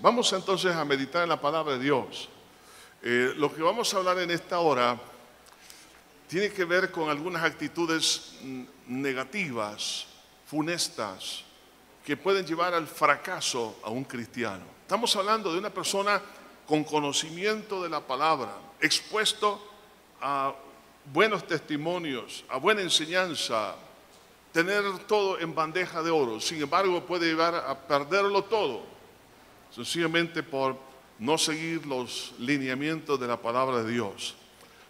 Vamos entonces a meditar en la palabra de Dios. Eh, lo que vamos a hablar en esta hora tiene que ver con algunas actitudes mm, negativas, funestas, que pueden llevar al fracaso a un cristiano. Estamos hablando de una persona con conocimiento de la palabra, expuesto a buenos testimonios, a buena enseñanza, tener todo en bandeja de oro. Sin embargo, puede llevar a perderlo todo sencillamente por no seguir los lineamientos de la palabra de Dios.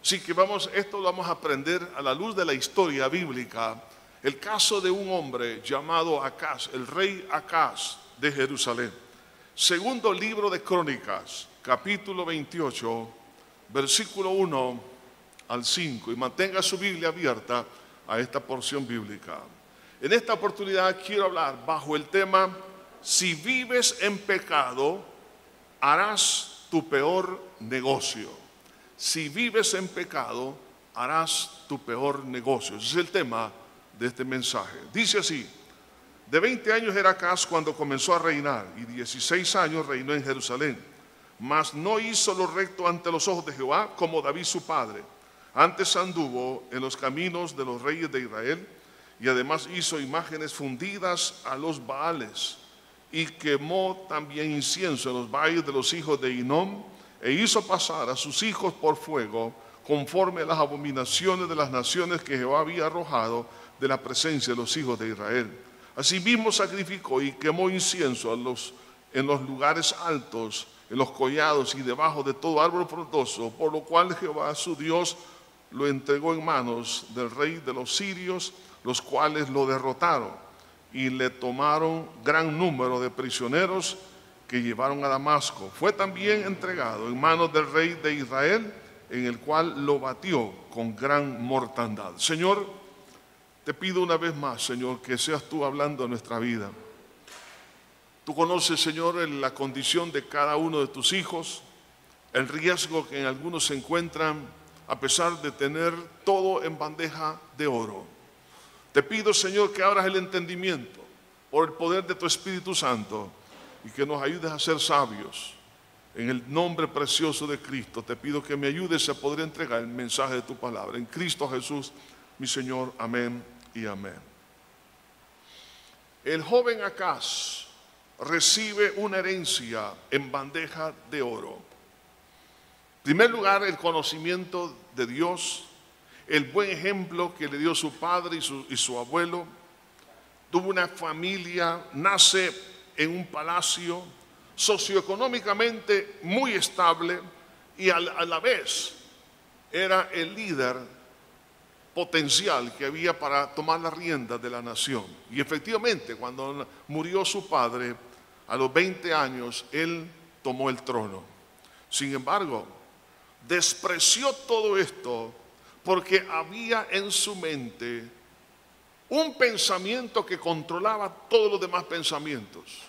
Así que vamos, esto lo vamos a aprender a la luz de la historia bíblica, el caso de un hombre llamado Acaz, el rey Acaz de Jerusalén. Segundo libro de Crónicas, capítulo 28, versículo 1 al 5, y mantenga su Biblia abierta a esta porción bíblica. En esta oportunidad quiero hablar bajo el tema si vives en pecado, harás tu peor negocio. Si vives en pecado, harás tu peor negocio. Ese es el tema de este mensaje. Dice así, de 20 años era Acaz cuando comenzó a reinar y 16 años reinó en Jerusalén. Mas no hizo lo recto ante los ojos de Jehová como David su padre. Antes anduvo en los caminos de los reyes de Israel y además hizo imágenes fundidas a los Baales y quemó también incienso en los valles de los hijos de Inom e hizo pasar a sus hijos por fuego conforme a las abominaciones de las naciones que Jehová había arrojado de la presencia de los hijos de Israel. Asimismo sacrificó y quemó incienso en los, en los lugares altos, en los collados y debajo de todo árbol frondoso, por lo cual Jehová su Dios lo entregó en manos del rey de los sirios, los cuales lo derrotaron y le tomaron gran número de prisioneros que llevaron a Damasco. Fue también entregado en manos del rey de Israel, en el cual lo batió con gran mortandad. Señor, te pido una vez más, Señor, que seas tú hablando de nuestra vida. Tú conoces, Señor, la condición de cada uno de tus hijos, el riesgo que en algunos se encuentran a pesar de tener todo en bandeja de oro. Te pido, Señor, que abras el entendimiento por el poder de tu Espíritu Santo y que nos ayudes a ser sabios. En el nombre precioso de Cristo, te pido que me ayudes a poder entregar el mensaje de tu palabra. En Cristo Jesús, mi Señor. Amén y amén. El joven Acaz recibe una herencia en bandeja de oro. En primer lugar, el conocimiento de Dios el buen ejemplo que le dio su padre y su, abuelo. Tuvo una familia, nace en un palacio socioeconómicamente muy estable y a la vez era el líder potencial que había para tomar la rienda de la nación. Y efectivamente, cuando murió su padre, a los 20 años, él tomó el trono. Sin embargo, despreció todo esto porque había en su mente un pensamiento que controlaba todos los demás pensamientos.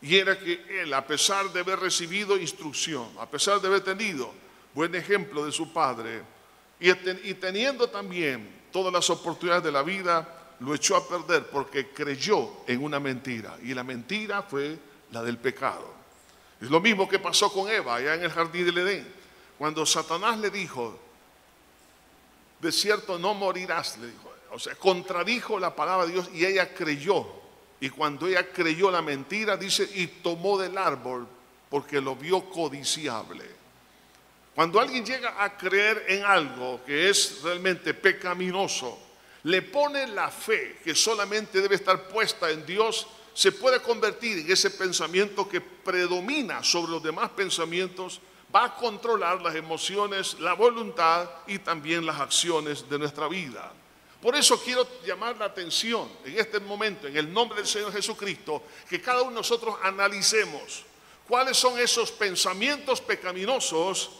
Y era que él, a pesar de haber recibido instrucción, a pesar de haber tenido buen ejemplo de su padre, y, teniendo también todas las oportunidades de la vida, lo echó a perder porque creyó en una mentira. Y la mentira fue la del pecado. Es lo mismo que pasó con Eva allá en el jardín del Edén. Cuando Satanás le dijo, de cierto no morirás, le dijo. O sea, contradijo la palabra de Dios y ella creyó. Y cuando ella creyó la mentira, dice, y tomó del árbol porque lo vio codiciable. Cuando alguien llega a creer en algo que es realmente pecaminoso, le pone la fe que solamente debe estar puesta en Dios, se puede convertir en ese pensamiento que predomina sobre los demás pensamientos va a controlar las emociones, la voluntad y también las acciones de nuestra vida. Por eso quiero llamar la atención en este momento, en el nombre del Señor Jesucristo, que cada uno de nosotros analicemos cuáles son esos pensamientos pecaminosos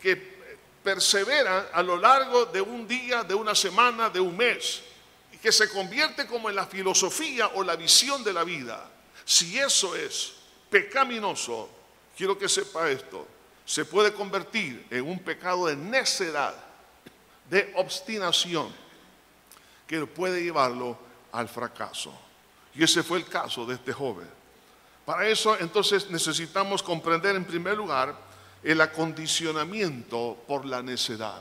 que perseveran a lo largo de un día, de una semana, de un mes, y que se convierte como en la filosofía o la visión de la vida. Si eso es pecaminoso, quiero que sepa esto, se puede convertir en un pecado de necedad, de obstinación, que puede llevarlo al fracaso. Y ese fue el caso de este joven. Para eso entonces necesitamos comprender en primer lugar el acondicionamiento por la necedad.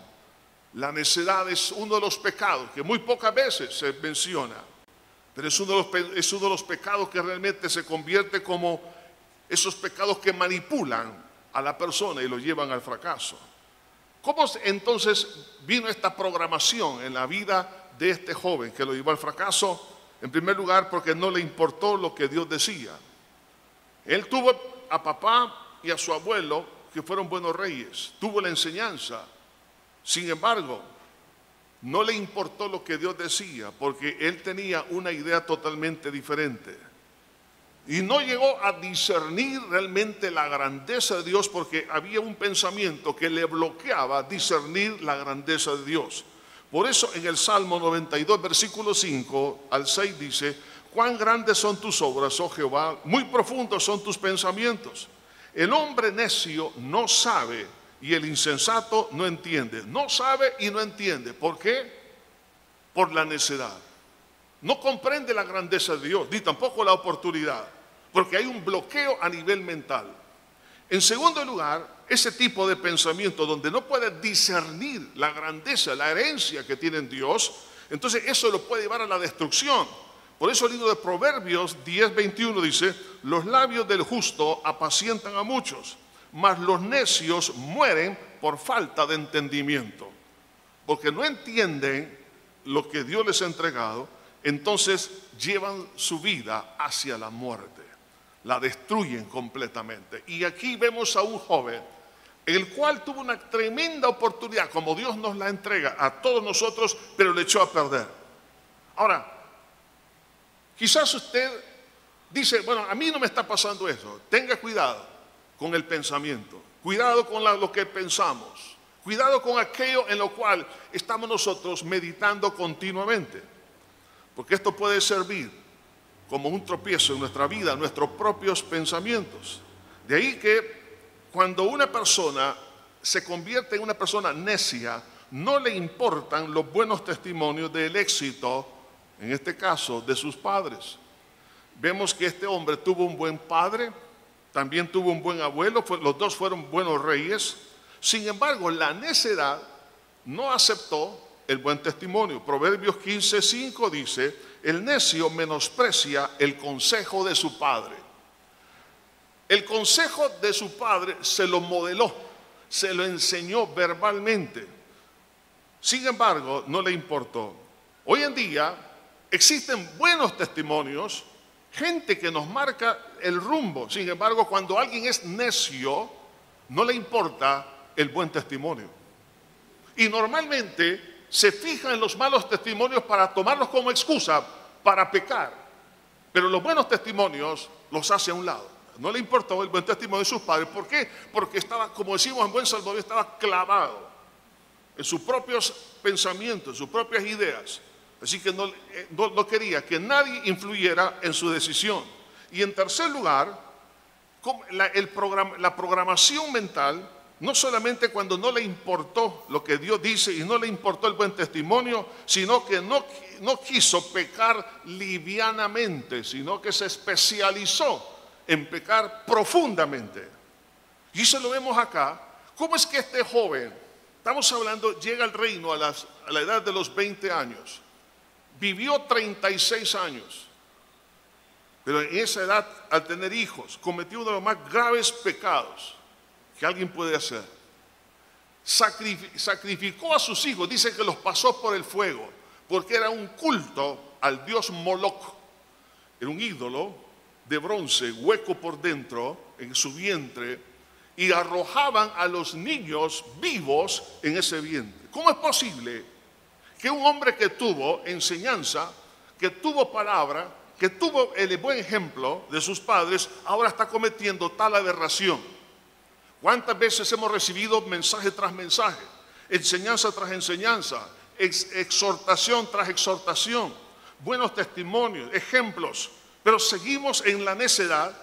La necedad es uno de los pecados que muy pocas veces se menciona, pero es uno de los, es uno de los pecados que realmente se convierte como esos pecados que manipulan a la persona y lo llevan al fracaso. ¿Cómo entonces vino esta programación en la vida de este joven que lo llevó al fracaso? En primer lugar, porque no le importó lo que Dios decía. Él tuvo a papá y a su abuelo que fueron buenos reyes, tuvo la enseñanza. Sin embargo, no le importó lo que Dios decía, porque él tenía una idea totalmente diferente. Y no llegó a discernir realmente la grandeza de Dios porque había un pensamiento que le bloqueaba discernir la grandeza de Dios. Por eso en el Salmo 92, versículo 5 al 6 dice, cuán grandes son tus obras, oh Jehová, muy profundos son tus pensamientos. El hombre necio no sabe y el insensato no entiende. No sabe y no entiende. ¿Por qué? Por la necedad. No comprende la grandeza de Dios, ni tampoco la oportunidad, porque hay un bloqueo a nivel mental. En segundo lugar, ese tipo de pensamiento donde no puede discernir la grandeza, la herencia que tiene en Dios, entonces eso lo puede llevar a la destrucción. Por eso el libro de Proverbios 10:21 dice, los labios del justo apacientan a muchos, mas los necios mueren por falta de entendimiento. Porque no entienden lo que Dios les ha entregado, entonces llevan su vida hacia la muerte la destruyen completamente. Y aquí vemos a un joven, el cual tuvo una tremenda oportunidad, como Dios nos la entrega a todos nosotros, pero le echó a perder. Ahora, quizás usted dice, bueno, a mí no me está pasando eso. Tenga cuidado con el pensamiento, cuidado con lo que pensamos, cuidado con aquello en lo cual estamos nosotros meditando continuamente, porque esto puede servir como un tropiezo en nuestra vida, nuestros propios pensamientos. De ahí que cuando una persona se convierte en una persona necia, no le importan los buenos testimonios del éxito, en este caso, de sus padres. Vemos que este hombre tuvo un buen padre, también tuvo un buen abuelo, los dos fueron buenos reyes. Sin embargo, la necedad no aceptó el buen testimonio. Proverbios 15:5 dice, el necio menosprecia el consejo de su padre. El consejo de su padre se lo modeló, se lo enseñó verbalmente. Sin embargo, no le importó. Hoy en día existen buenos testimonios, gente que nos marca el rumbo. Sin embargo, cuando alguien es necio, no le importa el buen testimonio. Y normalmente se fija en los malos testimonios para tomarlos como excusa para pecar. Pero los buenos testimonios los hace a un lado. No le importó el buen testimonio de sus padres. ¿Por qué? Porque estaba, como decimos en buen salvador, estaba clavado en sus propios pensamientos, en sus propias ideas. Así que no, eh, quería que nadie influyera en su decisión. Y en tercer lugar, la programación mental no solamente cuando no le importó lo que Dios dice y no le importó el buen testimonio, sino que no, no quiso pecar livianamente, sino que se especializó en pecar profundamente. Y eso lo vemos acá. ¿Cómo es que este joven, estamos hablando, llega al reino a, a la edad de los 20 años, vivió 36 años, pero en esa edad, al tener hijos, cometió uno de los más graves pecados que alguien puede hacer. sacrificó a sus hijos, dice que los pasó por el fuego, porque era un culto al dios Moloch. Era un ídolo de bronce, hueco por dentro, en su vientre, y arrojaban a los niños vivos en ese vientre. ¿Cómo es posible que un hombre que tuvo enseñanza, que tuvo palabra, que tuvo el buen ejemplo de sus padres, ahora está cometiendo tal aberración? ¿Cuántas veces hemos recibido mensaje tras mensaje, enseñanza tras enseñanza, exhortación tras exhortación, buenos testimonios, ejemplos, pero seguimos en la necedad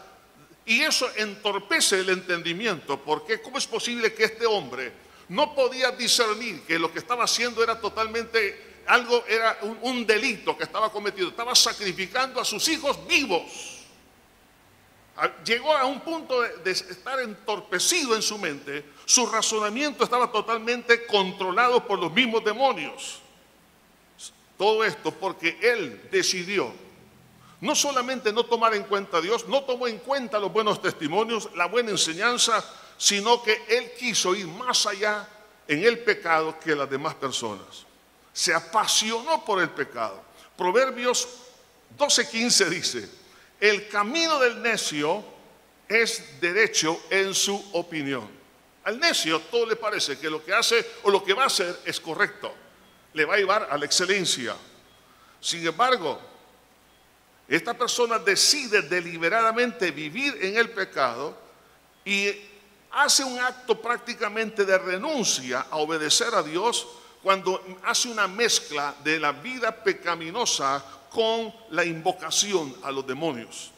y eso entorpece el entendimiento, porque ¿cómo es posible que este hombre no podía discernir que lo que estaba haciendo era totalmente algo, era un, un delito que estaba cometido, estaba sacrificando a sus hijos vivos? Llegó a un punto de, estar entorpecido en su mente, su razonamiento estaba totalmente controlado por los mismos demonios. Todo esto porque él decidió no solamente no tomar en cuenta a Dios, no tomó en cuenta los buenos testimonios, la buena enseñanza, sino que él quiso ir más allá en el pecado que las demás personas. Se apasionó por el pecado. Proverbios 12:15 dice, el camino del necio es derecho en su opinión. Al necio todo le parece que lo que hace o lo que va a hacer es correcto. Le va a llevar a la excelencia. Sin embargo, esta persona decide deliberadamente vivir en el pecado y hace un acto prácticamente de renuncia a obedecer a Dios cuando hace una mezcla de la vida pecaminosa con la invocación a los demonios.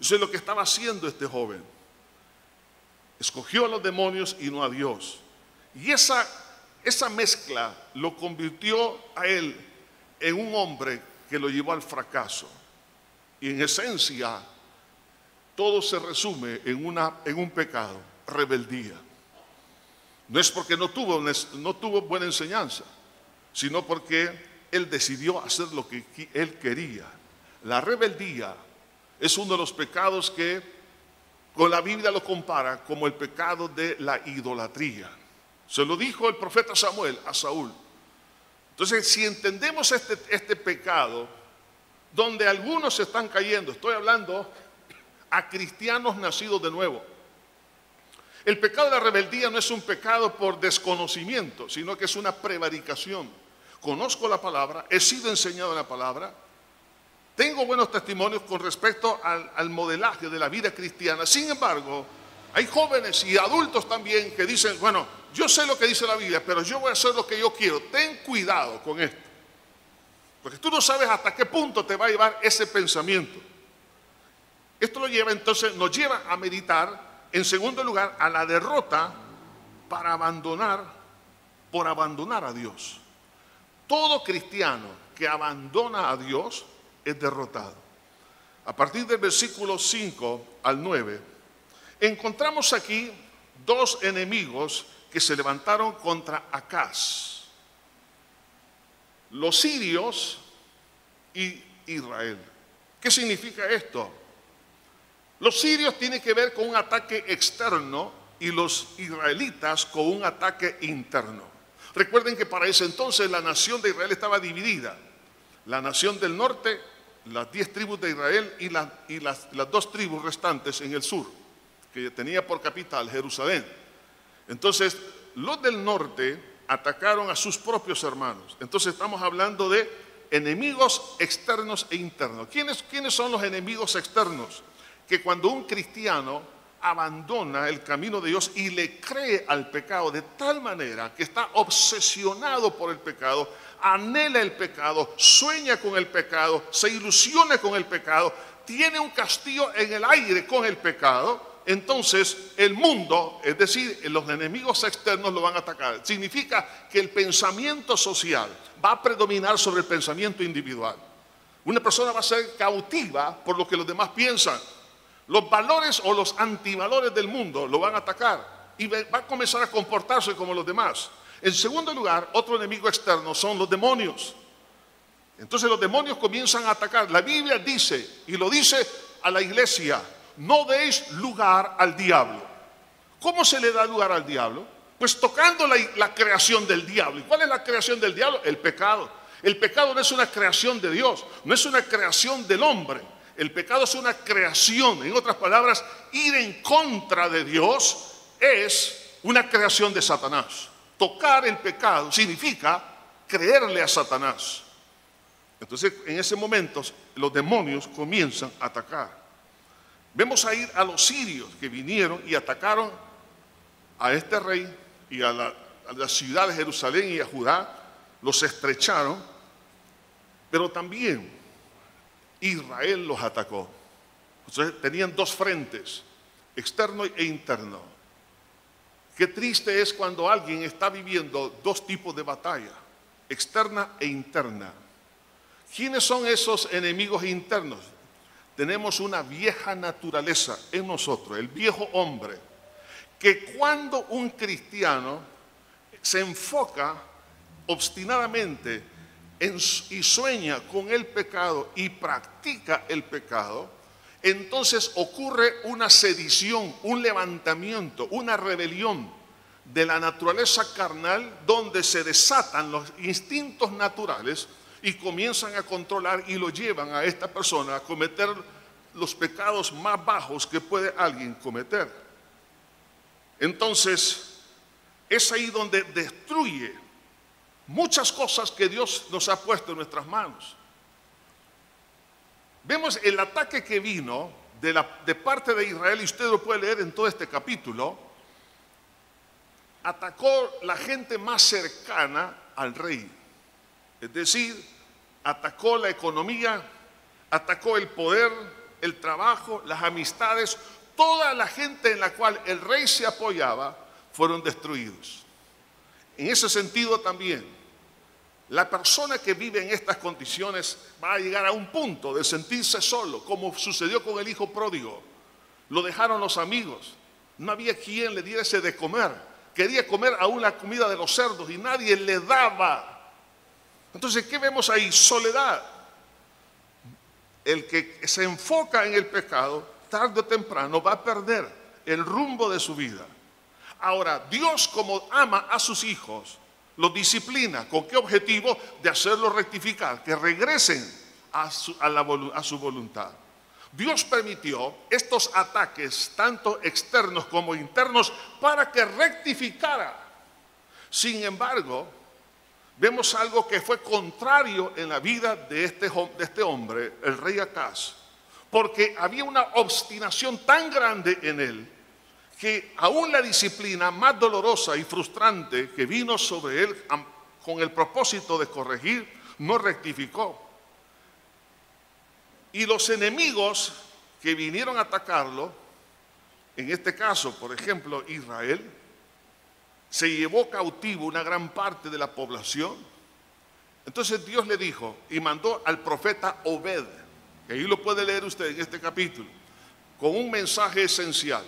Eso es lo que estaba haciendo este joven. Escogió a los demonios y no a Dios. Y esa, esa mezcla lo convirtió a él en un hombre que lo llevó al fracaso. Y en esencia, todo se resume en, una, en un pecado, rebeldía. No es porque no tuvo, no tuvo buena enseñanza, sino porque él decidió hacer lo que él quería. La rebeldía es uno de los pecados que con la Biblia lo compara como el pecado de la idolatría. Se lo dijo el profeta Samuel a Saúl. Entonces, si entendemos este, este pecado, donde algunos se están cayendo, estoy hablando a cristianos nacidos de nuevo. El pecado de la rebeldía no es un pecado por desconocimiento, sino que es una prevaricación conozco la palabra, he sido enseñado en la palabra, tengo buenos testimonios con respecto al, modelaje de la vida cristiana. Sin embargo, hay jóvenes y adultos también que dicen, bueno, yo sé lo que dice la Biblia, pero yo voy a hacer lo que yo quiero. Ten cuidado con esto. Porque tú no sabes hasta qué punto te va a llevar ese pensamiento. Esto lo lleva entonces, nos lleva a meditar, en segundo lugar, a la derrota para abandonar, por abandonar a Dios. Todo cristiano que abandona a Dios es derrotado. A partir del versículo 5 al 9, encontramos aquí dos enemigos que se levantaron contra Acaz. Los sirios y Israel. ¿Qué significa esto? Los sirios tienen que ver con un ataque externo y los israelitas con un ataque interno. Recuerden que para ese entonces la nación de Israel estaba dividida. La nación del norte, las diez tribus de Israel y, las, dos tribus restantes en el sur, que tenía por capital Jerusalén. Entonces, los del norte atacaron a sus propios hermanos. Entonces estamos hablando de enemigos externos e internos. ¿Quiénes, ¿Quiénes, son los enemigos externos? Que cuando un cristiano abandona el camino de Dios y le cree al pecado de tal manera que está obsesionado por el pecado, anhela el pecado, sueña con el pecado, se ilusiona con el pecado, tiene un castillo en el aire con el pecado, entonces el mundo, es decir, los enemigos externos lo van a atacar. Significa que el pensamiento social va a predominar sobre el pensamiento individual. Una persona va a ser cautiva por lo que los demás piensan los valores o los antivalores del mundo lo van a atacar y va a comenzar a comportarse como los demás. En segundo lugar, otro enemigo externo son los demonios. Entonces los demonios comienzan a atacar. La Biblia dice, y lo dice a la iglesia, no deis lugar al diablo. ¿Cómo se le da lugar al diablo? Pues tocando la, creación del diablo. ¿Y cuál es la creación del diablo? El pecado. El pecado no es una creación de Dios, no es una creación del hombre. El pecado es una creación. En otras palabras, ir en contra de Dios es una creación de Satanás. Tocar el pecado significa creerle a Satanás. Entonces, en ese momento, los demonios comienzan a atacar. Vemos a ir a los sirios que vinieron y atacaron a este rey y a la, a la ciudad de Jerusalén y a Judá. Los estrecharon, pero también Israel los atacó. Entonces tenían dos frentes, externo e interno. Qué triste es cuando alguien está viviendo dos tipos de batalla, externa e interna. ¿Quiénes son esos enemigos internos? tenemos una vieja naturaleza en nosotros, el viejo hombre, que cuando un cristiano se enfoca obstinadamente y sueña con el pecado y practica el pecado, entonces ocurre una sedición, un levantamiento, una rebelión de la naturaleza carnal donde se desatan los instintos naturales y comienzan a controlar y lo llevan a esta persona a cometer los pecados más bajos que puede alguien cometer. Entonces, es ahí donde destruye muchas cosas que Dios nos ha puesto en nuestras manos. Vemos el ataque que vino de, parte de Israel, y usted lo puede leer en todo este capítulo, atacó la gente más cercana al rey. Es decir, atacó la economía, atacó el poder, el trabajo, las amistades, toda la gente en la cual el rey se apoyaba fueron destruidos. En ese sentido también, la persona que vive en estas condiciones va a llegar a un punto de sentirse solo, como sucedió con el hijo pródigo. Lo dejaron los amigos, no había quien le diese de comer. Quería comer aún la comida de los cerdos y nadie le daba. Entonces, ¿qué vemos ahí? Soledad. El que se enfoca en el pecado, tarde o temprano, va a perder el rumbo de su vida. Ahora, Dios como ama a sus hijos, los disciplina. ¿Con qué objetivo? De hacerlos rectificar, que regresen a su, voluntad. Dios permitió estos ataques, tanto externos como internos, para que rectificara. Sin embargo, vemos algo que fue contrario en la vida de este, de este hombre, el rey Acaz, porque había una obstinación tan grande en él que aún la disciplina más dolorosa y frustrante que vino sobre él con el propósito de corregir, no rectificó. Y los enemigos que vinieron a atacarlo, en este caso, por ejemplo, Israel, se llevó cautivo una gran parte de la población. Entonces Dios le dijo y mandó al profeta Obed, que ahí lo puede leer usted en este capítulo, con un mensaje esencial.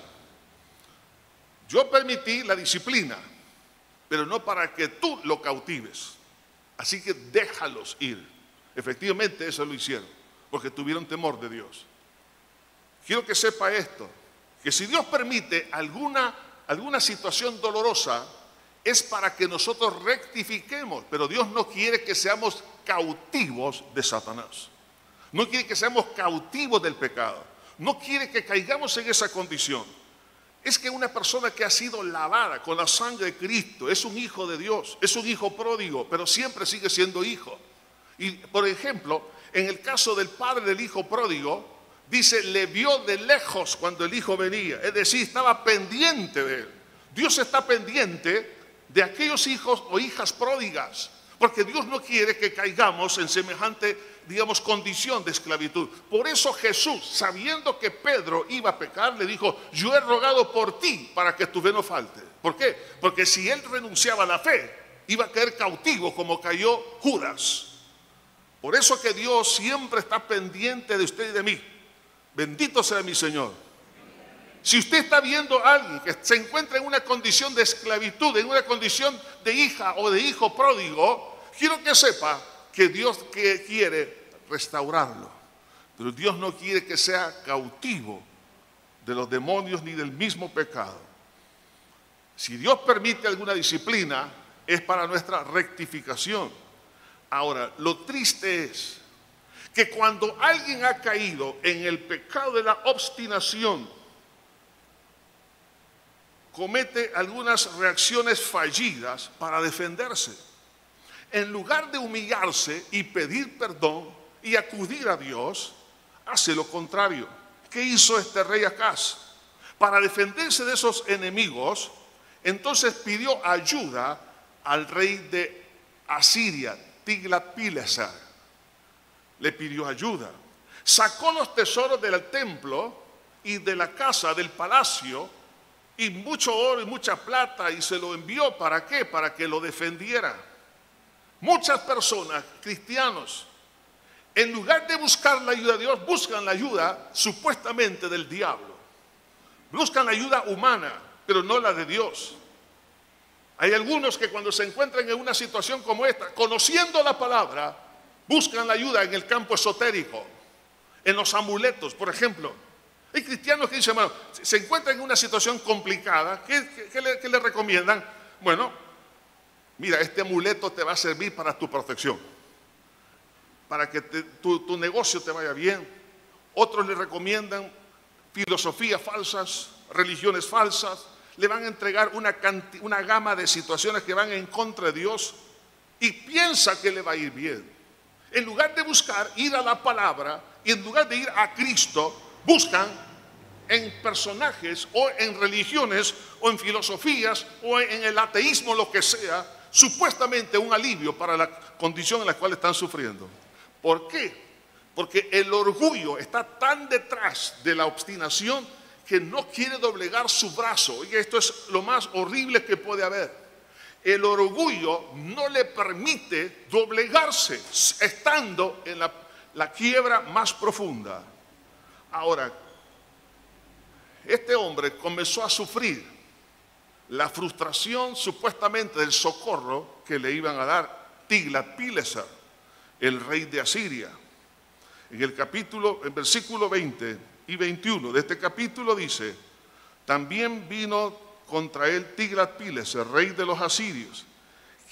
Yo permití la disciplina, pero no para que tú lo cautives. Así que déjalos ir. Efectivamente eso lo hicieron, porque tuvieron temor de Dios. Quiero que sepa esto, que si Dios permite alguna alguna situación dolorosa es para que nosotros rectifiquemos, pero Dios no quiere que seamos cautivos de Satanás. No quiere que seamos cautivos del pecado. No quiere que caigamos en esa condición. Es que una persona que ha sido lavada con la sangre de Cristo es un hijo de Dios, es un hijo pródigo, pero siempre sigue siendo hijo. Y por ejemplo, en el caso del padre del hijo pródigo, dice, le vio de lejos cuando el hijo venía, es decir, estaba pendiente de él. Dios está pendiente de aquellos hijos o hijas pródigas, porque Dios no quiere que caigamos en semejante, digamos, condición de esclavitud. Por eso Jesús, sabiendo que Pedro iba a pecar, le dijo, yo he rogado por ti para que tu fe no falte. ¿Por qué? Porque si él renunciaba a la fe, iba a caer cautivo como cayó Judas. Por eso que Dios siempre está pendiente de usted y de mí. Bendito sea mi Señor. Si usted está viendo a alguien que se encuentra en una condición de esclavitud, en una condición de hija o de hijo pródigo, quiero que sepa que Dios quiere restaurarlo. Pero Dios no quiere que sea cautivo de los demonios ni del mismo pecado. Si Dios permite alguna disciplina, es para nuestra rectificación. Ahora, lo triste es que cuando alguien ha caído en el pecado de la obstinación, comete algunas reacciones fallidas para defenderse. En lugar de humillarse y pedir perdón y acudir a Dios, hace lo contrario. ¿Qué hizo este rey Acaz? Para defenderse de esos enemigos, entonces pidió ayuda al rey de Asiria, Tiglat-Pileser le pidió ayuda. Sacó los tesoros del templo y de la casa, del palacio, y mucho oro y mucha plata, y se lo envió. ¿Para qué? Para que lo defendiera. Muchas personas, cristianos, en lugar de buscar la ayuda de Dios, buscan la ayuda supuestamente del diablo. Buscan la ayuda humana, pero no la de Dios. Hay algunos que cuando se encuentran en una situación como esta, conociendo la palabra, buscan la ayuda en el campo esotérico, en los amuletos, por ejemplo. Hay cristianos que dicen, bueno, se encuentran en una situación complicada, ¿qué, le, recomiendan? Bueno, mira, este amuleto te va a servir para tu protección, para que tu, negocio te vaya bien. Otros le recomiendan filosofías falsas, religiones falsas, le van a entregar una, una gama de situaciones que van en contra de Dios y piensa que le va a ir bien. En lugar de buscar ir a la palabra y en lugar de ir a Cristo, buscan en personajes o en religiones o en filosofías o en el ateísmo, lo que sea, supuestamente un alivio para la condición en la cual están sufriendo. ¿Por qué? Porque el orgullo está tan detrás de la obstinación que no quiere doblegar su brazo. Oye, esto es lo más horrible que puede haber. El orgullo no le permite doblegarse estando en la, la quiebra más profunda. Ahora, este hombre comenzó a sufrir la frustración supuestamente del socorro que le iban a dar Tiglat-Pileser, el rey de Asiria. En el capítulo, en versículo 20 y 21 de este capítulo dice, también vino contra él Tiglat-Pileser, rey de los asirios,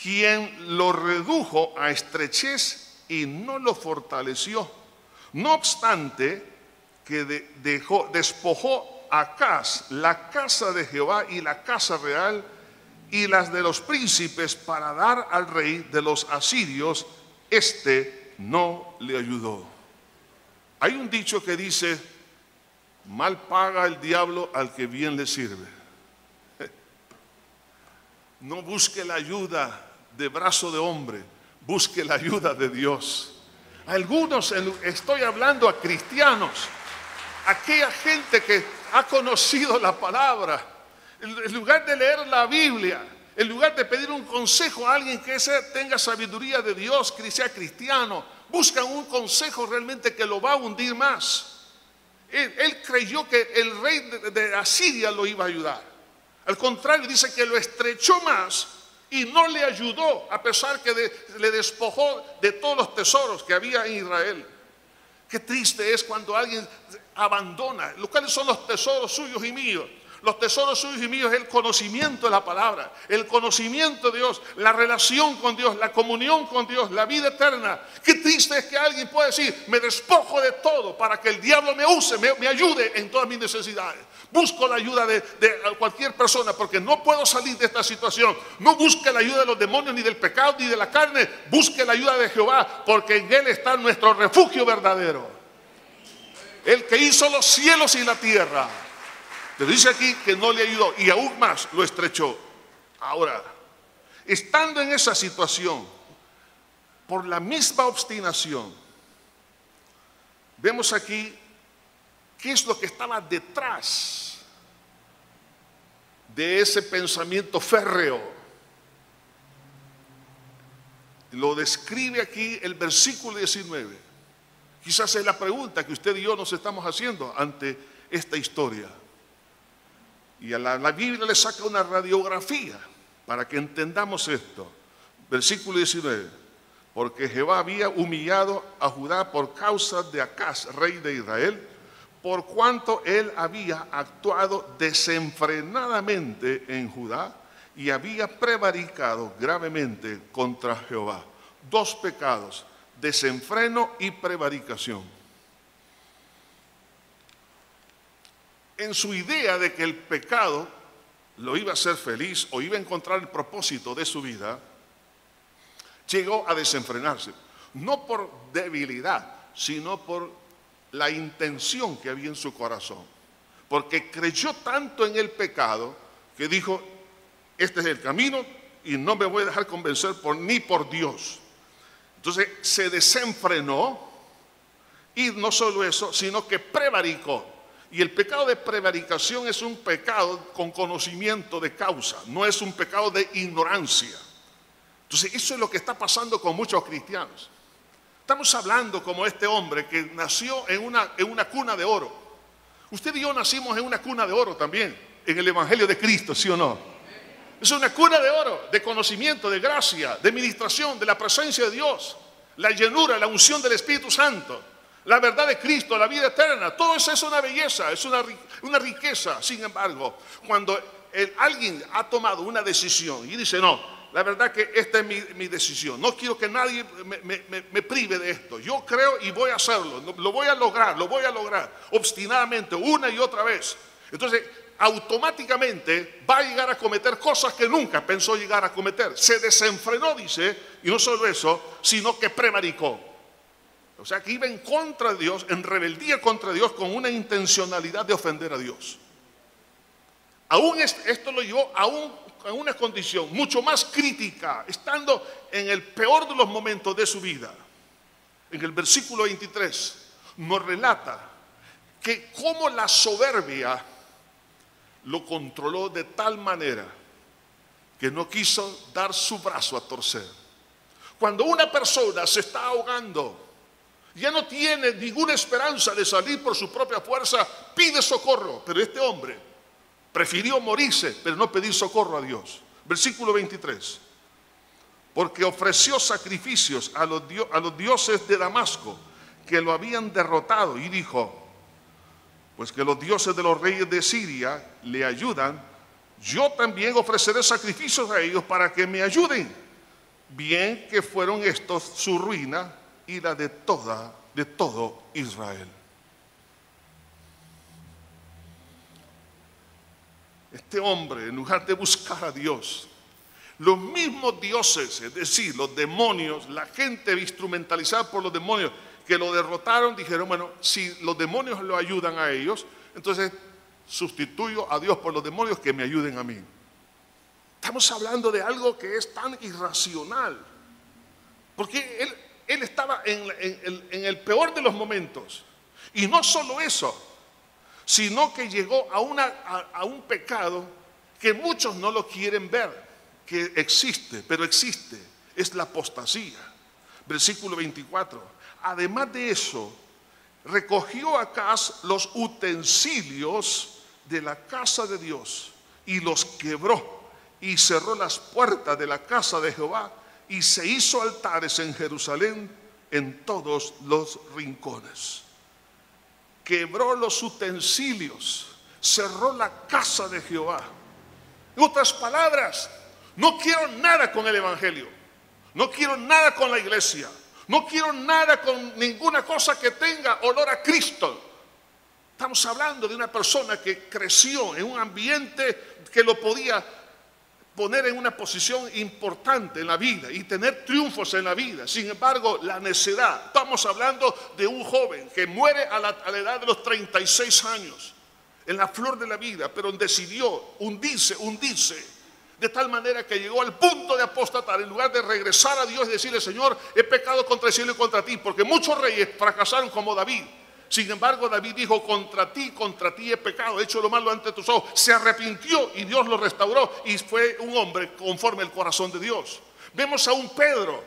quien lo redujo a estrechez y no lo fortaleció. No obstante, que dejó, despojó Acaz la casa de Jehová y la casa real y las de los príncipes para dar al rey de los asirios, este no le ayudó. Hay un dicho que dice, mal paga el diablo al que bien le sirve. No busque la ayuda de brazo de hombre, busque la ayuda de Dios. Algunos, estoy hablando a cristianos, aquella gente que ha conocido la palabra, en lugar de leer la Biblia, en lugar de pedir un consejo a alguien que tenga sabiduría de Dios, que sea cristiano, buscan un consejo realmente que lo va a hundir más. Él, creyó que el rey de, Asiria lo iba a ayudar. Al contrario, dice que lo estrechó más y no le ayudó, a pesar que le despojó de todos los tesoros que había en Israel. Qué triste es cuando alguien abandona. ¿Cuáles son los tesoros suyos y míos? Los tesoros suyos y míos es el conocimiento de la palabra, el conocimiento de Dios, la relación con Dios, la comunión con Dios, la vida eterna. Qué triste es que alguien pueda decir, me despojo de todo para que el diablo me use, me, ayude en todas mis necesidades. Busco la ayuda de, de, cualquier persona porque no puedo salir de esta situación. No busque la ayuda de los demonios, ni del pecado, ni de la carne. Busque la ayuda de Jehová porque en Él está nuestro refugio verdadero el que hizo los cielos y la tierra. Pero dice aquí que no le ayudó y aún más lo estrechó. Ahora, estando en esa situación, por la misma obstinación, vemos aquí qué es lo que estaba detrás de ese pensamiento férreo. Lo describe aquí el versículo 19. Quizás es la pregunta que usted y yo nos estamos haciendo ante esta historia. Y a la, Biblia le saca una radiografía para que entendamos esto. Versículo 19. Porque Jehová había humillado a Judá por causa de Acaz, rey de Israel, por cuanto él había actuado desenfrenadamente en Judá y había prevaricado gravemente contra Jehová. Dos pecados desenfreno y prevaricación. En su idea de que el pecado lo iba a hacer feliz o iba a encontrar el propósito de su vida, llegó a desenfrenarse, no por debilidad, sino por la intención que había en su corazón. Porque creyó tanto en el pecado que dijo, este es el camino y no me voy a dejar convencer por, ni por Dios. Entonces se desenfrenó y no solo eso, sino que prevaricó. Y el pecado de prevaricación es un pecado con conocimiento de causa, no es un pecado de ignorancia. Entonces eso es lo que está pasando con muchos cristianos. Estamos hablando como este hombre que nació en una, en una cuna de oro. Usted y yo nacimos en una cuna de oro también, en el Evangelio de Cristo, ¿sí o no? Es una cuna de oro, de conocimiento, de gracia, de ministración, de la presencia de Dios, la llenura, la unción del Espíritu Santo, la verdad de Cristo, la vida eterna. Todo eso es una belleza, es una, una riqueza. Sin embargo, cuando alguien ha tomado una decisión y dice, no, la verdad que esta es mi, decisión. No quiero que nadie me, prive de esto. Yo creo y voy a hacerlo. Lo voy a lograr, lo voy a lograr. Obstinadamente, una y otra vez. Entonces, automáticamente va a llegar a cometer cosas que nunca pensó llegar a cometer. Se desenfrenó, dice, y no solo eso, sino que premaricó. O sea, que iba en contra de Dios, en rebeldía contra Dios, con una intencionalidad de ofender a Dios. Aún esto lo llevó a, a una condición mucho más crítica, estando en el peor de los momentos de su vida. En el versículo 23 nos relata que como la soberbia lo controló de tal manera que no quiso dar su brazo a torcer. Cuando una persona se está ahogando, ya no tiene ninguna esperanza de salir por su propia fuerza, pide socorro. Pero este hombre prefirió morirse, pero no pedir socorro a Dios. Versículo 23. Porque ofreció sacrificios a los, a los dioses de Damasco que lo habían derrotado y dijo, pues que los dioses de los reyes de Siria le ayudan, yo también ofreceré sacrificios a ellos para que me ayuden. Bien que fueron estos su ruina y la de toda, de todo Israel. Este hombre, en lugar de buscar a Dios, los mismos dioses, es decir, los demonios, la gente instrumentalizada por los demonios, que lo derrotaron dijeron, bueno, si los demonios lo ayudan a ellos, entonces sustituyo a Dios por los demonios que me ayuden a mí. Estamos hablando de algo que es tan irracional, porque él, él estaba en, el peor de los momentos. Y no solo eso, sino que llegó a, a un pecado que muchos no lo quieren ver, que existe, pero existe, es la apostasía. Versículo 24 además de eso, recogió acá los utensilios de la casa de Dios y los quebró y cerró las puertas de la casa de Jehová y se hizo altares en Jerusalén en todos los rincones. Quebró los utensilios, cerró la casa de Jehová. En otras palabras, no quiero nada con el Evangelio, no quiero nada con la iglesia, no quiero nada con ninguna cosa que tenga olor a Cristo. Estamos hablando de una persona que creció en un ambiente que lo podía poner en una posición importante en la vida y tener triunfos en la vida. Sin embargo, la necedad. Estamos hablando de un joven que muere a la, a la edad de los 36 años, en la flor de la vida, pero decidió hundirse, hundirse de tal manera que llegó al punto de apostatar, en lugar de regresar a Dios y decirle, Señor, he pecado contra el cielo y contra ti, porque muchos reyes fracasaron como David. Sin embargo, David dijo, contra ti, contra ti he pecado, he hecho lo malo ante tus ojos. Se arrepintió y Dios lo restauró y fue un hombre conforme al corazón de Dios. Vemos a un Pedro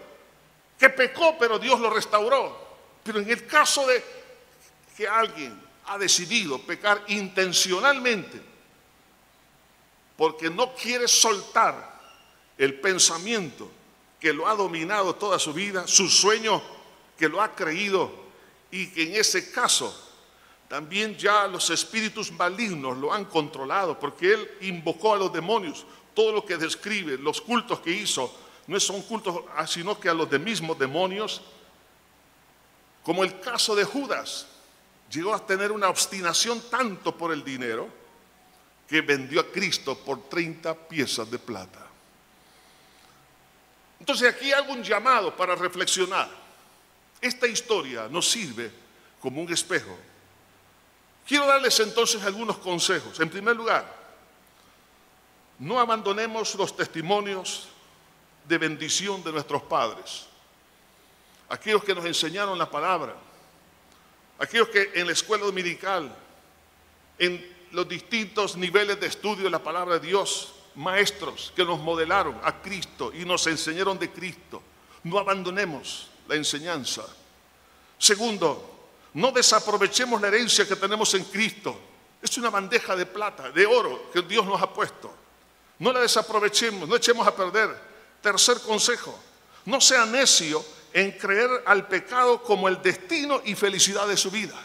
que pecó, pero Dios lo restauró. Pero en el caso de que alguien ha decidido pecar intencionalmente, porque no quiere soltar el pensamiento que lo ha dominado toda su vida, su sueño que lo ha creído y que en ese caso también ya los espíritus malignos lo han controlado porque él invocó a los demonios. Todo lo que describe, los cultos que hizo, no son cultos sino que a los mismos demonios, como el caso de Judas, llegó a tener una obstinación tanto por el dinero que vendió a Cristo por 30 piezas de plata. Entonces aquí hago un llamado para reflexionar. Esta historia nos sirve como un espejo. Quiero darles entonces algunos consejos. En primer lugar, no abandonemos los testimonios de bendición de nuestros padres. Aquellos que nos enseñaron la palabra, aquellos que en la escuela dominical, en los distintos niveles de estudio de la palabra de Dios, maestros que nos modelaron a Cristo y nos enseñaron de Cristo. No abandonemos la enseñanza. Segundo, no desaprovechemos la herencia que tenemos en Cristo. Es una bandeja de plata, de oro que Dios nos ha puesto. No la desaprovechemos, no echemos a perder. Tercer consejo, no sea necio en creer al pecado como el destino y felicidad de su vida.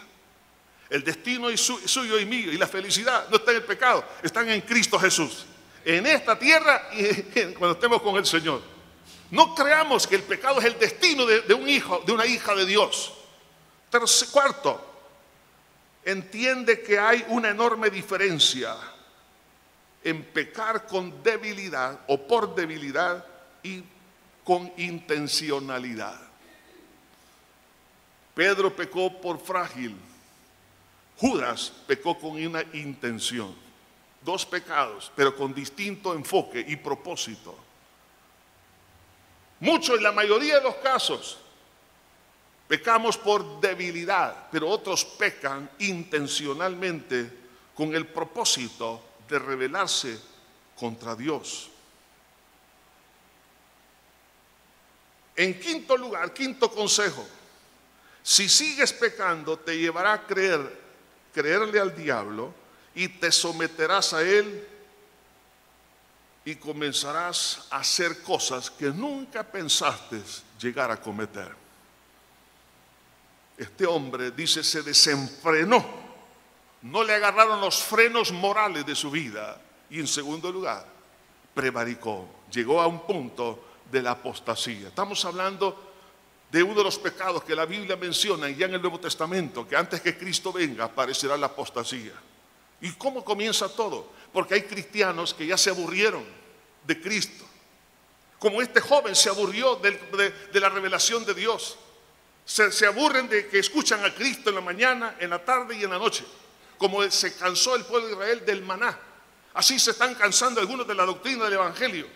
El destino es suyo y mío y la felicidad no está en el pecado, están en Cristo Jesús. En esta tierra y cuando estemos con el Señor. No creamos que el pecado es el destino de, un hijo, de una hija de Dios. Tercer, cuarto, entiende que hay una enorme diferencia en pecar con debilidad o por debilidad y con intencionalidad. Pedro pecó por frágil, Judas pecó con una intención. Dos pecados, pero con distinto enfoque y propósito. Muchos, en la mayoría de los casos, pecamos por debilidad, pero otros pecan intencionalmente con el propósito de rebelarse contra Dios. En quinto lugar, quinto consejo, si sigues pecando te llevará a creer, creerle al diablo y te someterás a él y comenzarás a hacer cosas que nunca pensaste llegar a cometer. Este hombre dice se desenfrenó no le agarraron los frenos morales de su vida. Y en segundo lugar, prevaricó, llegó a un punto de la apostasía. Estamos hablando de uno de los pecados que la Biblia menciona ya en el Nuevo Testamento, que antes que Cristo venga aparecerá la apostasía. ¿Y cómo comienza todo? Porque hay cristianos que ya se aburrieron de Cristo. Como este joven se aburrió de, la revelación de Dios. Se, se aburren de que escuchan a Cristo en la mañana, en la tarde y en la noche como se cansó el pueblo de Israel del maná. Así se están cansando algunos de la doctrina del Evangelio.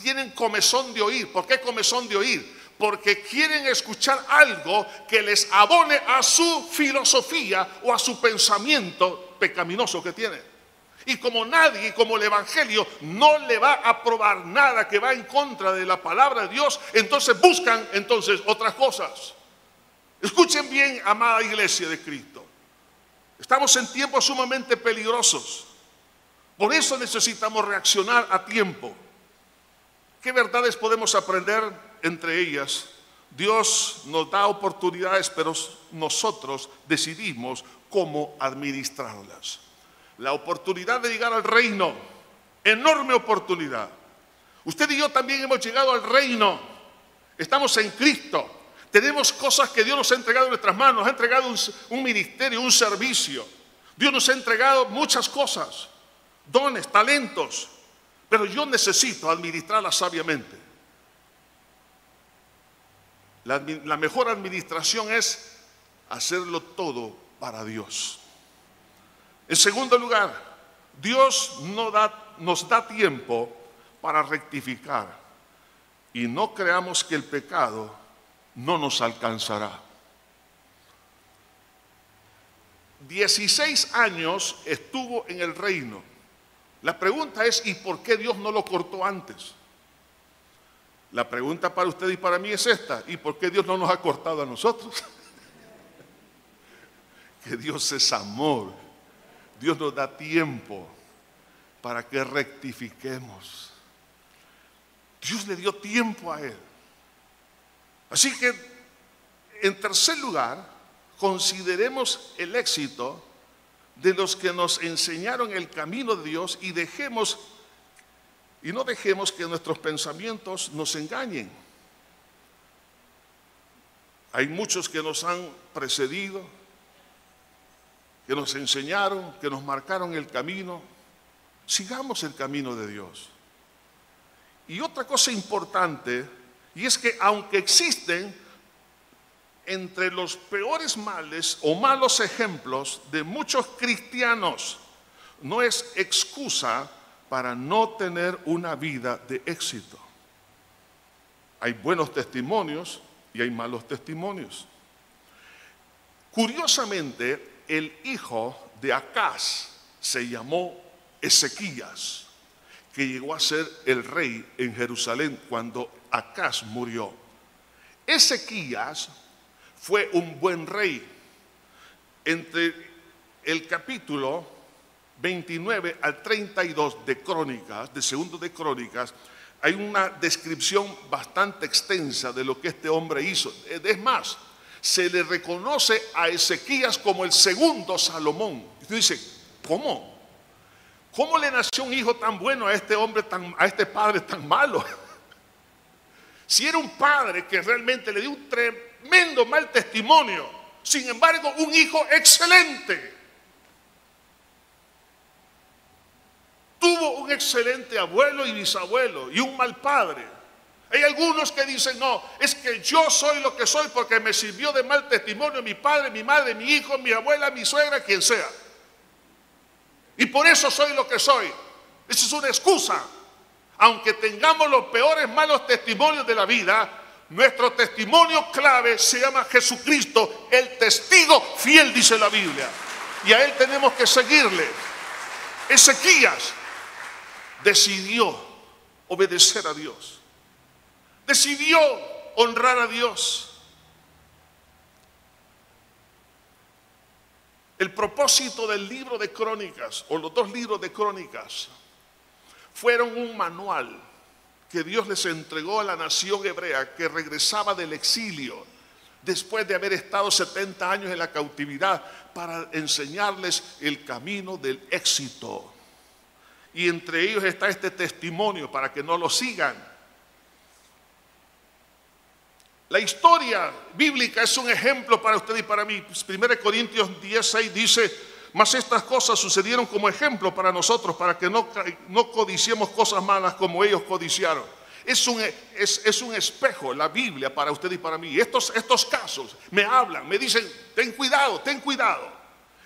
Tienen comezón de oír. ¿Por qué comezón de oír? Porque quieren escuchar algo que les abone a su filosofía o a su pensamiento pecaminoso que tienen. Y como nadie, como el Evangelio no le va a probar nada que va en contra de la palabra de Dios, entonces buscan entonces otras cosas. Escuchen bien, amada iglesia de Cristo. Estamos en tiempos sumamente peligrosos. Por eso necesitamos reaccionar a tiempo. ¿Qué verdades podemos aprender entre ellas? Dios nos da oportunidades, pero nosotros decidimos cómo administrarlas. La oportunidad de llegar al reino, enorme oportunidad. Usted y yo también hemos llegado al reino. Estamos en Cristo. Tenemos cosas que Dios nos ha entregado en nuestras manos, nos ha entregado un, ministerio, un servicio. Dios nos ha entregado muchas cosas, dones, talentos, pero yo necesito administrarlas sabiamente. La, mejor administración es hacerlo todo para Dios. En segundo lugar, Dios no da, nos da tiempo para rectificar y no creamos que el pecado no nos alcanzará. 16 años estuvo en el reino. La pregunta es, ¿y por qué Dios no lo cortó antes? La pregunta para usted y para mí es esta, ¿y por qué Dios no nos ha cortado a nosotros? que Dios es amor. Dios nos da tiempo para que rectifiquemos. Dios le dio tiempo a Él. Así que, en tercer lugar, consideremos el éxito de los que nos enseñaron el camino de Dios y dejemos y no dejemos que nuestros pensamientos nos engañen. Hay muchos que nos han precedido, que nos enseñaron, que nos marcaron el camino. Sigamos el camino de Dios. Y otra cosa importante y es que aunque existen entre los peores males o malos ejemplos de muchos cristianos, no es excusa para no tener una vida de éxito. Hay buenos testimonios y hay malos testimonios. Curiosamente, el hijo de Acaz se llamó Ezequías, que llegó a ser el rey en Jerusalén cuando Acaz murió. Ezequías fue un buen rey. Entre el capítulo 29 al 32 de Crónicas, de segundo de Crónicas, hay una descripción bastante extensa de lo que este hombre hizo. Es más, se le reconoce a Ezequías como el segundo Salomón. Y tú dices, ¿cómo? ¿Cómo le nació un hijo tan bueno a este hombre, tan, a este padre tan malo? Si era un padre que realmente le dio un tremendo mal testimonio, sin embargo, un hijo excelente. Tuvo un excelente abuelo y bisabuelo y un mal padre. Hay algunos que dicen, no, es que yo soy lo que soy porque me sirvió de mal testimonio mi padre, mi madre, mi hijo, mi abuela, mi suegra, quien sea. Y por eso soy lo que soy. Esa es una excusa. Aunque tengamos los peores malos testimonios de la vida, nuestro testimonio clave se llama Jesucristo, el testigo fiel, dice la Biblia. Y a él tenemos que seguirle. Ezequías decidió obedecer a Dios. Decidió honrar a Dios. El propósito del libro de crónicas, o los dos libros de crónicas, fueron un manual que Dios les entregó a la nación hebrea que regresaba del exilio después de haber estado 70 años en la cautividad para enseñarles el camino del éxito. Y entre ellos está este testimonio para que no lo sigan. La historia bíblica es un ejemplo para usted y para mí. 1 Corintios 16 dice, mas estas cosas sucedieron como ejemplo para nosotros, para que no, no codiciemos cosas malas como ellos codiciaron. Es un, es, un, espejo la Biblia para usted y para mí. Estos, estos casos me hablan, me dicen, ten cuidado, ten cuidado.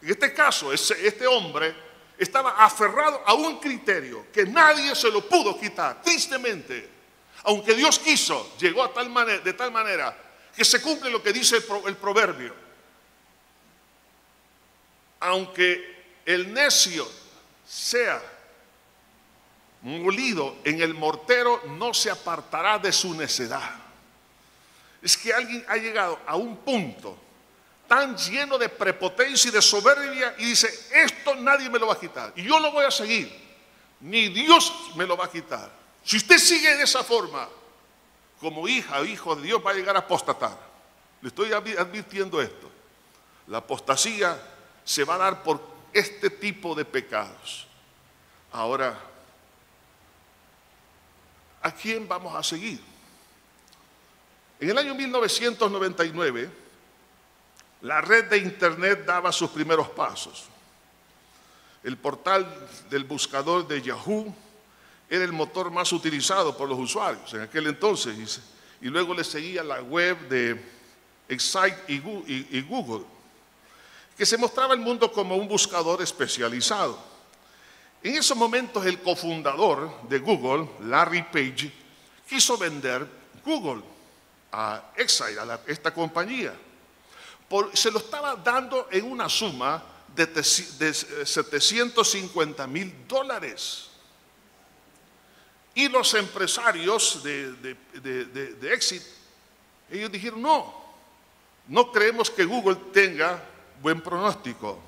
En este caso, este hombre estaba aferrado a un criterio que nadie se lo pudo quitar, tristemente. Aunque Dios quiso, llegó de tal manera que se cumple lo que dice el proverbio aunque el necio sea molido en el mortero, no se apartará de su necedad. Es que alguien ha llegado a un punto tan lleno de prepotencia y de soberbia y dice, esto nadie me lo va a quitar. Y yo lo voy a seguir. Ni Dios me lo va a quitar. Si usted sigue de esa forma, como hija o hijo de Dios va a llegar a apostatar. Le estoy advirtiendo esto. La apostasía se va a dar por este tipo de pecados. Ahora, ¿a quién vamos a seguir? En el año 1999, la red de Internet daba sus primeros pasos. El portal del buscador de Yahoo era el motor más utilizado por los usuarios en aquel entonces. Y, luego le seguía la web de Excite y Google que se mostraba el mundo como un buscador especializado. En esos momentos el cofundador de Google, Larry Page, quiso vender Google a Excite, a esta compañía. Se lo estaba dando en una suma de, 750 mil dólares. Y los empresarios de, de, de Exit, ellos dijeron, no, no creemos que Google tenga buen pronóstico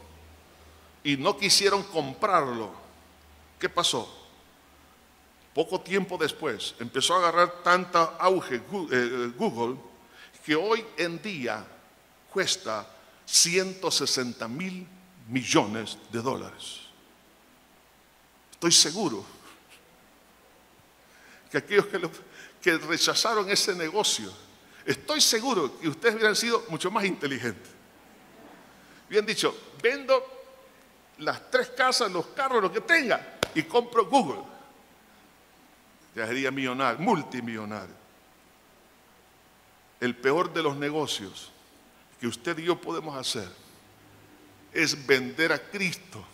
y no quisieron comprarlo. ¿Qué pasó? Poco tiempo después empezó a agarrar tanta auge eh, eh, Google que hoy en día cuesta 160 mil millones de dólares. Estoy seguro que aquellos que, rechazaron ese negocio, estoy seguro que ustedes hubieran sido mucho más inteligentes. Bien dicho, vendo las tres casas, los carros, lo que tenga, y compro Google. Ya sería millonario, multimillonario. El peor de los negocios que usted y yo podemos hacer es vender a Cristo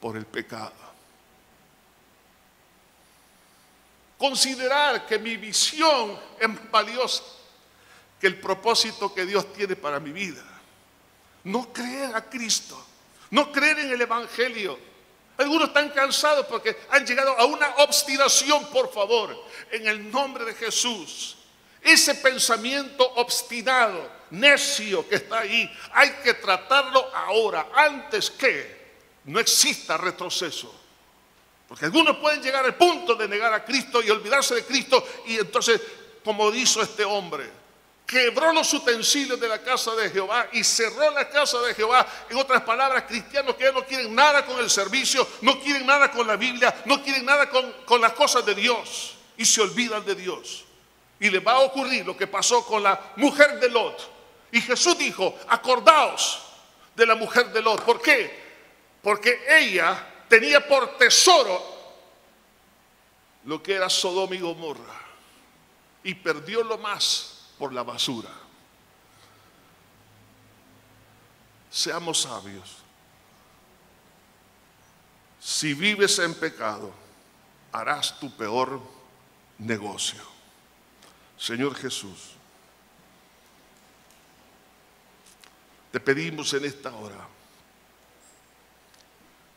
por el pecado. Considerar que mi visión es valiosa, que el propósito que Dios tiene para mi vida no creer a Cristo, no creer en el Evangelio. Algunos están cansados porque han llegado a una obstinación, por favor, en el nombre de Jesús. Ese pensamiento obstinado, necio que está ahí, hay que tratarlo ahora, antes que no exista retroceso. Porque algunos pueden llegar al punto de negar a Cristo y olvidarse de Cristo y entonces, como hizo este hombre, quebró los utensilios de la casa de Jehová y cerró la casa de Jehová. En otras palabras, cristianos que no quieren nada con el servicio, no quieren nada con la Biblia, no quieren nada con las cosas de Dios y se olvidan de Dios. Y le va a ocurrir lo que pasó con la mujer de Lot. Y Jesús dijo, acordaos de la mujer de Lot. ¿Por qué? Porque ella tenía por tesoro lo que era Sodoma y Gomorra y perdió lo más por la basura. Seamos sabios. Si vives en pecado, harás tu peor negocio. Señor Jesús, te pedimos en esta hora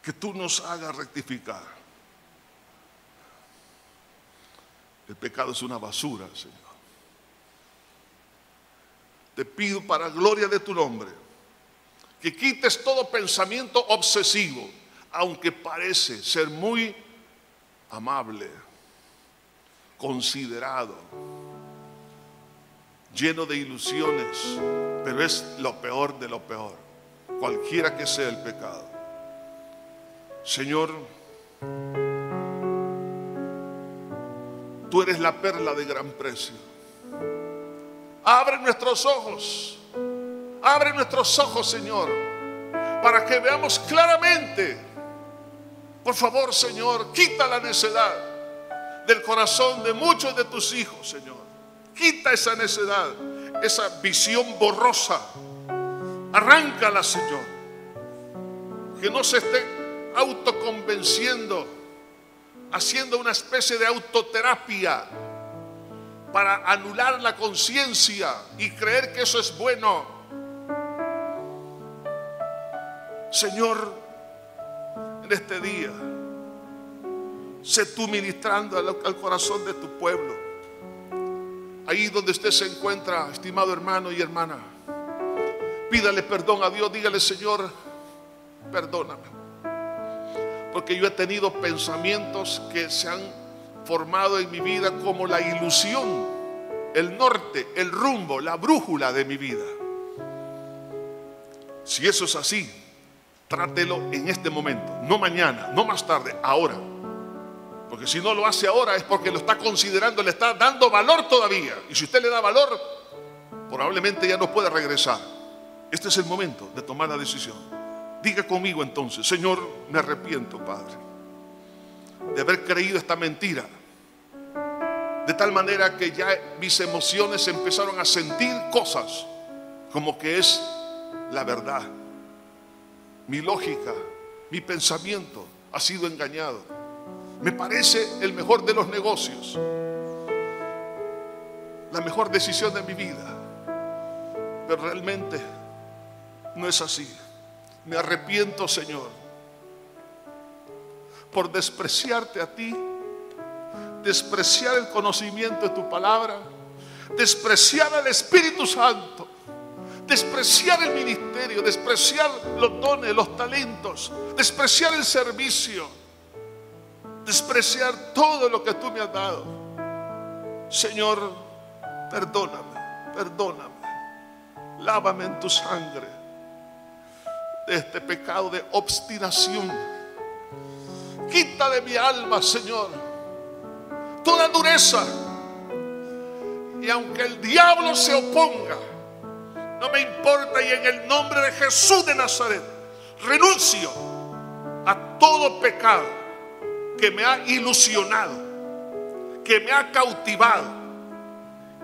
que tú nos hagas rectificar. El pecado es una basura, Señor. Te pido para gloria de tu nombre que quites todo pensamiento obsesivo, aunque parece ser muy amable, considerado, lleno de ilusiones, pero es lo peor de lo peor, cualquiera que sea el pecado. Señor, tú eres la perla de gran precio. Abre nuestros ojos, abre nuestros ojos, Señor, para que veamos claramente. Por favor, Señor, quita la necedad del corazón de muchos de tus hijos, Señor. Quita esa necedad, esa visión borrosa. Arráncala, Señor. Que no se esté autoconvenciendo, haciendo una especie de autoterapia para anular la conciencia y creer que eso es bueno. Señor, en este día, sé tú ministrando al, corazón de tu pueblo. Ahí donde usted se encuentra, estimado hermano y hermana, pídale perdón a Dios, dígale Señor, perdóname porque yo he tenido pensamientos que se han formado en mi vida como la ilusión, el norte, el rumbo, la brújula de mi vida. Si eso es así, trátelo en este momento, no mañana, no más tarde, ahora. Porque si no lo hace ahora es porque lo está considerando, le está dando valor todavía. Y si usted le da valor, probablemente ya no puede regresar. Este es el momento de tomar la decisión. Diga conmigo entonces, Señor, me arrepiento, Padre, de haber creído esta mentira. De tal manera que ya mis emociones empezaron a sentir cosas como que es la verdad. Mi lógica, mi pensamiento ha sido engañado. Me parece el mejor de los negocios, la mejor decisión de mi vida. Pero realmente no es así. Me arrepiento, Señor, por despreciarte a ti, despreciar el conocimiento de tu palabra, despreciar al Espíritu Santo, despreciar el ministerio, despreciar los dones, los talentos, despreciar el servicio, despreciar todo lo que tú me has dado. Señor, perdóname, perdóname, lávame en tu sangre de este pecado de obstinación. Quita de mi alma, Señor, toda dureza. Y aunque el diablo se oponga, no me importa. Y en el nombre de Jesús de Nazaret, renuncio a todo pecado que me ha ilusionado, que me ha cautivado.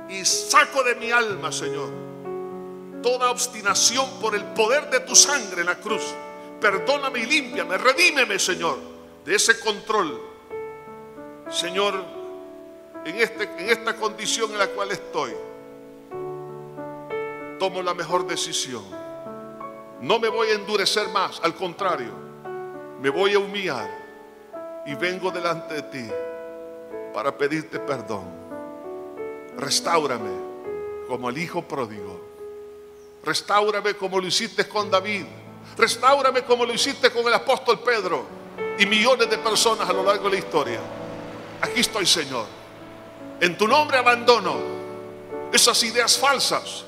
Y saco de mi alma, Señor toda obstinación por el poder de tu sangre en la cruz. Perdóname y límpiame, redímeme, Señor, de ese control. Señor, en, este, en esta condición en la cual estoy, tomo la mejor decisión. No me voy a endurecer más, al contrario, me voy a humillar y vengo delante de ti para pedirte perdón. Restáurame como el hijo pródigo. Restáurame como lo hiciste con David. Restáurame como lo hiciste con el apóstol Pedro y millones de personas a lo largo de la historia. Aquí estoy, Señor. En tu nombre abandono esas ideas falsas.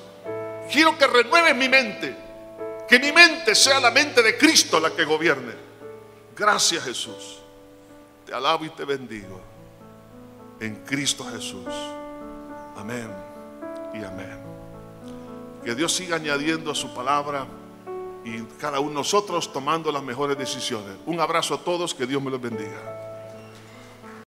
Quiero que renueves mi mente. Que mi mente sea la mente de Cristo la que gobierne. Gracias, Jesús. Te alabo y te bendigo. En Cristo Jesús. Amén y amén. Que Dios siga añadiendo a su palabra y cada uno de nosotros tomando las mejores decisiones. Un abrazo a todos, que Dios me los bendiga.